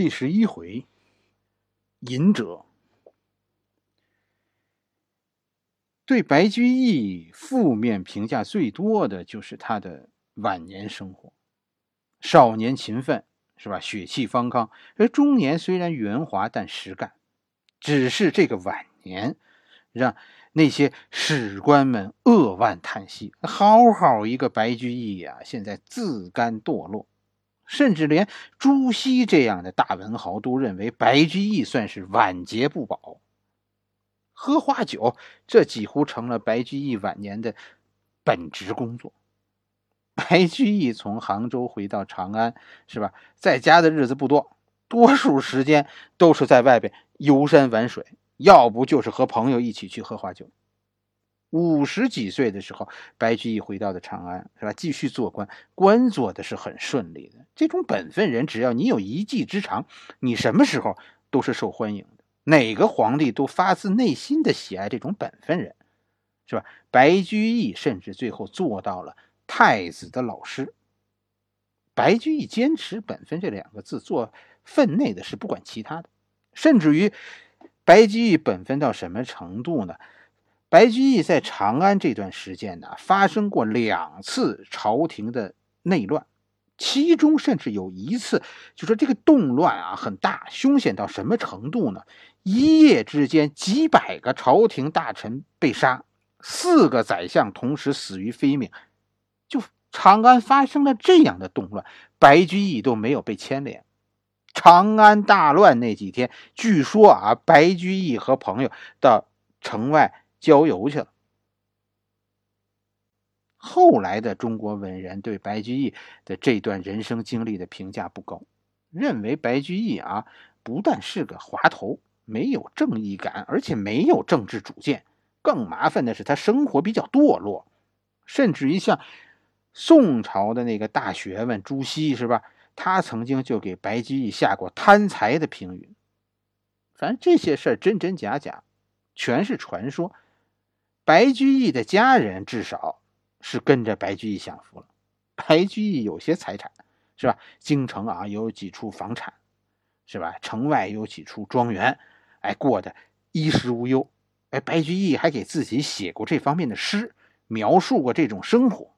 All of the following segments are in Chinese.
第十一回，隐者对白居易负面评价最多的就是他的晚年生活。少年勤奋是吧？血气方刚，而中年虽然圆滑，但实干。只是这个晚年，让那些史官们扼腕叹息：好好一个白居易呀，现在自甘堕落。甚至连朱熹这样的大文豪都认为白居易算是晚节不保。喝花酒，这几乎成了白居易晚年的本职工作。白居易从杭州回到长安，是吧？在家的日子不多，多数时间都是在外边游山玩水，要不就是和朋友一起去喝花酒。五十几岁的时候，白居易回到了长安，是吧？继续做官，官做的是很顺利的。这种本分人，只要你有一技之长，你什么时候都是受欢迎的。哪个皇帝都发自内心的喜爱这种本分人，是吧？白居易甚至最后做到了太子的老师。白居易坚持本分这两个字，做分内的事，不管其他的。甚至于，白居易本分到什么程度呢？白居易在长安这段时间呢，发生过两次朝廷的内乱，其中甚至有一次，就说这个动乱啊很大，凶险到什么程度呢？一夜之间，几百个朝廷大臣被杀，四个宰相同时死于非命。就长安发生了这样的动乱，白居易都没有被牵连。长安大乱那几天，据说啊，白居易和朋友到城外。郊游去了。后来的中国文人对白居易的这段人生经历的评价不高，认为白居易啊不但是个滑头，没有正义感，而且没有政治主见。更麻烦的是，他生活比较堕落，甚至于像宋朝的那个大学问朱熹是吧？他曾经就给白居易下过贪财的评语。反正这些事儿真真假假，全是传说。白居易的家人至少是跟着白居易享福了。白居易有些财产，是吧？京城啊有几处房产，是吧？城外有几处庄园，哎，过得衣食无忧。哎，白居易还给自己写过这方面的诗，描述过这种生活，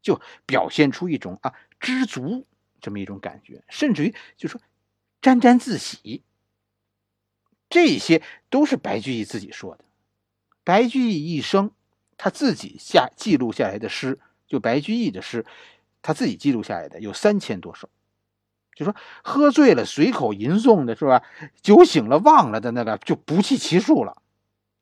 就表现出一种啊知足这么一种感觉，甚至于就说沾沾自喜。这些都是白居易自己说的。白居易一生，他自己下记录下来的诗，就白居易的诗，他自己记录下来的有三千多首。就说喝醉了随口吟诵的是吧？酒醒了忘了的那个就不计其数了。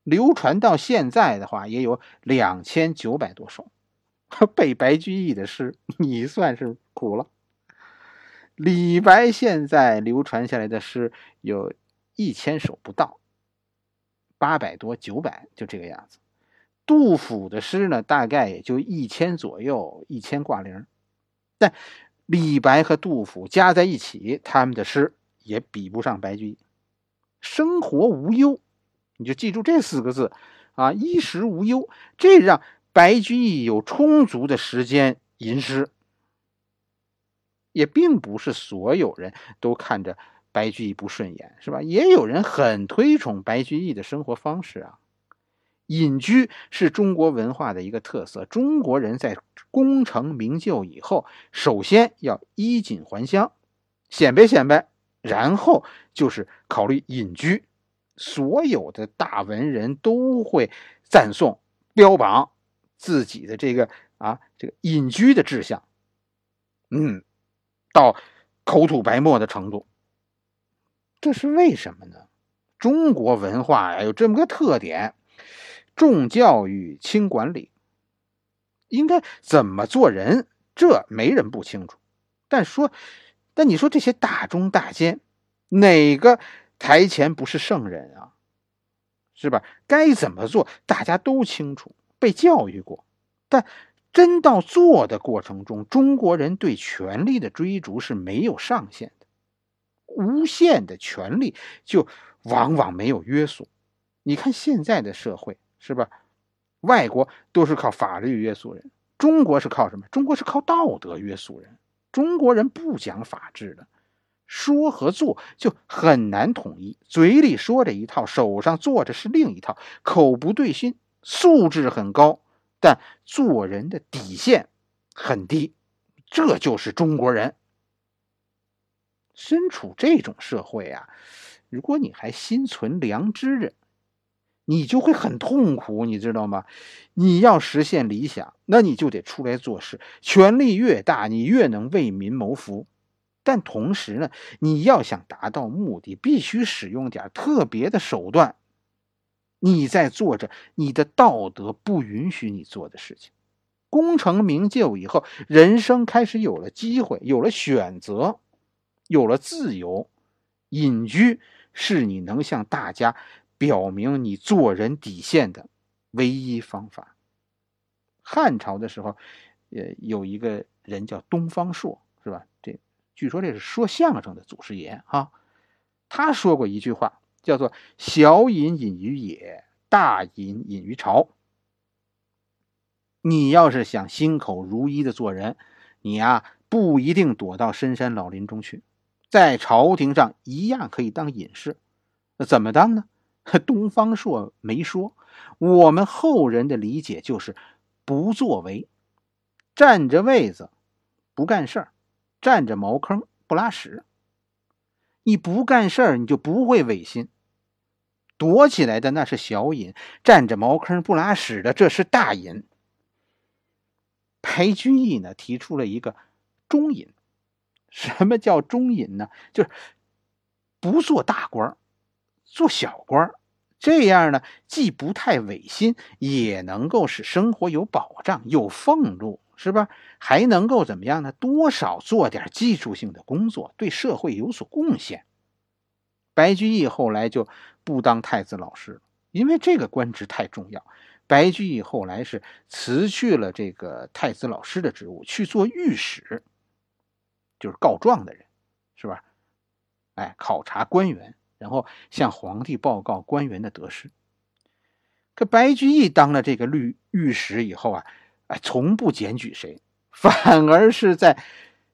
流传到现在的话，也有两千九百多首。背白居易的诗，你算是苦了。李白现在流传下来的诗有一千首不到。八百多九百就这个样子，杜甫的诗呢，大概也就一千左右，一千挂零。但李白和杜甫加在一起，他们的诗也比不上白居易。生活无忧，你就记住这四个字啊，衣食无忧，这让白居易有充足的时间吟诗。也并不是所有人都看着。白居易不顺眼是吧？也有人很推崇白居易的生活方式啊。隐居是中国文化的一个特色。中国人在功成名就以后，首先要衣锦还乡，显摆显摆，然后就是考虑隐居。所有的大文人都会赞颂、标榜自己的这个啊这个隐居的志向，嗯，到口吐白沫的程度。这是为什么呢？中国文化呀有这么个特点，重教育轻管理，应该怎么做人，这没人不清楚。但说，但你说这些大中大奸，哪个台前不是圣人啊？是吧？该怎么做，大家都清楚，被教育过。但真到做的过程中，中国人对权力的追逐是没有上限的。无限的权利就往往没有约束。你看现在的社会是吧？外国都是靠法律约束人，中国是靠什么？中国是靠道德约束人。中国人不讲法治的，说和做就很难统一，嘴里说着一套，手上做着是另一套，口不对心，素质很高，但做人的底线很低，这就是中国人。身处这种社会啊，如果你还心存良知着，你就会很痛苦，你知道吗？你要实现理想，那你就得出来做事，权力越大，你越能为民谋福。但同时呢，你要想达到目的，必须使用点特别的手段。你在做着你的道德不允许你做的事情。功成名就以后，人生开始有了机会，有了选择，有了自由。隐居是你能向大家表明你做人底线的唯一方法。汉朝的时候，呃，有一个人叫东方朔，是吧？这。据说这是说相声的祖师爷啊，他说过一句话，叫做“小隐隐于野，大隐隐于朝”。你要是想心口如一的做人，你呀不一定躲到深山老林中去，在朝廷上一样可以当隐士。那怎么当呢？东方朔没说，我们后人的理解就是不作为，占着位子，不干事儿。占着茅坑不拉屎，你不干事儿，你就不会违心。躲起来的那是小隐，占着茅坑不拉屎的这是大隐。白居易呢提出了一个中隐，什么叫中隐呢？就是不做大官做小官这样呢既不太违心，也能够使生活有保障、有俸禄。是吧？还能够怎么样呢？多少做点技术性的工作，对社会有所贡献。白居易后来就不当太子老师了，因为这个官职太重要。白居易后来是辞去了这个太子老师的职务，去做御史，就是告状的人，是吧？哎，考察官员，然后向皇帝报告官员的得失。可白居易当了这个律御史以后啊。哎，从不检举谁，反而是在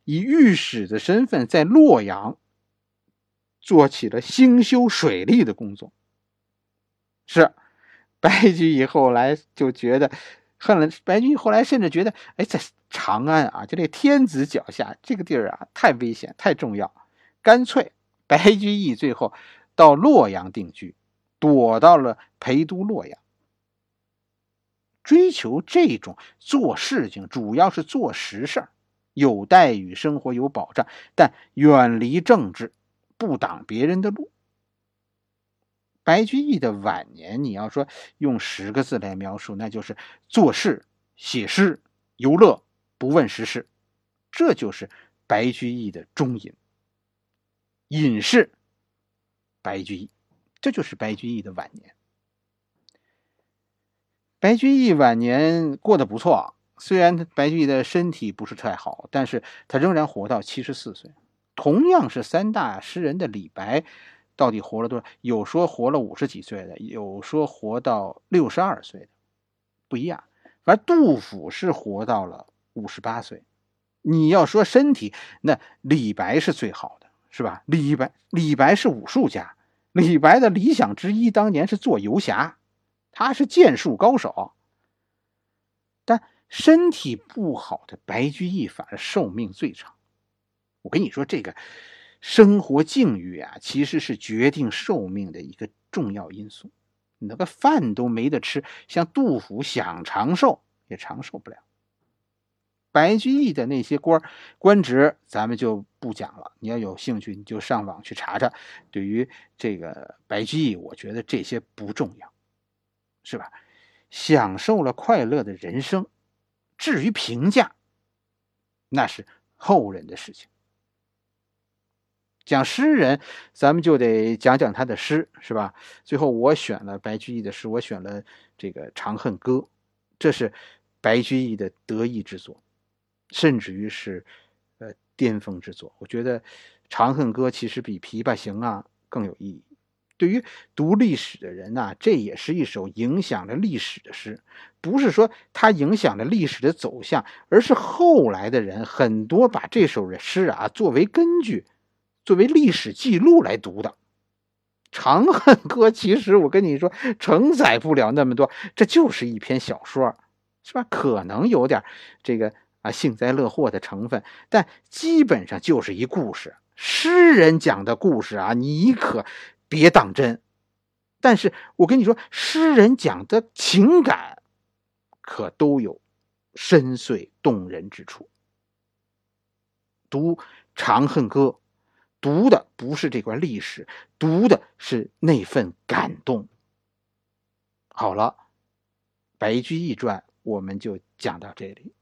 以御史的身份在洛阳做起了兴修水利的工作。是白居易后来就觉得恨了，白居易后来甚至觉得，哎，在长安啊，就这天子脚下这个地儿啊，太危险，太重要，干脆白居易最后到洛阳定居，躲到了陪都洛阳。追求这种做事情，主要是做实事儿有待遇，生活有保障，但远离政治，不挡别人的路。白居易的晚年，你要说用十个字来描述，那就是做事、写诗、游乐，不问时事，这就是白居易的终隐。隐士白居易，这就是白居易的晚年。白居易晚年过得不错，虽然白居易的身体不是太好，但是他仍然活到七十四岁。同样是三大诗人的李白，到底活了多少？有说活了五十几岁的，有说活到六十二岁的，不一样。而杜甫是活到了五十八岁。你要说身体，那李白是最好的，是吧？李白，李白是武术家，李白的理想之一当年是做游侠。他是剑术高手，但身体不好的白居易反而寿命最长。我跟你说，这个生活境遇啊，其实是决定寿命的一个重要因素。你那个饭都没得吃，像杜甫想长寿也长寿不了。白居易的那些官官职，咱们就不讲了。你要有兴趣，你就上网去查查。对于这个白居易，我觉得这些不重要。是吧？享受了快乐的人生，至于评价，那是后人的事情。讲诗人，咱们就得讲讲他的诗，是吧？最后我选了白居易的诗，我选了这个《长恨歌》，这是白居易的得意之作，甚至于是呃巅峰之作。我觉得《长恨歌》其实比《琵琶行》啊更有意义。对于读历史的人呐，这也是一首影响了历史的诗。不是说它影响了历史的走向，而是后来的人很多把这首诗啊作为根据，作为历史记录来读的。《长恨歌》其实我跟你说，承载不了那么多，这就是一篇小说，是吧？可能有点这个啊幸灾乐祸的成分，但基本上就是一故事。诗人讲的故事啊，你可别当真。但是我跟你说，诗人讲的情感可都有深邃动人之处。读《长恨歌》，读的不是这段历史，读的是那份感动。好了，《白居易传》我们就讲到这里，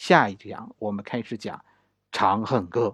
下一讲我们开始讲《长恨歌》。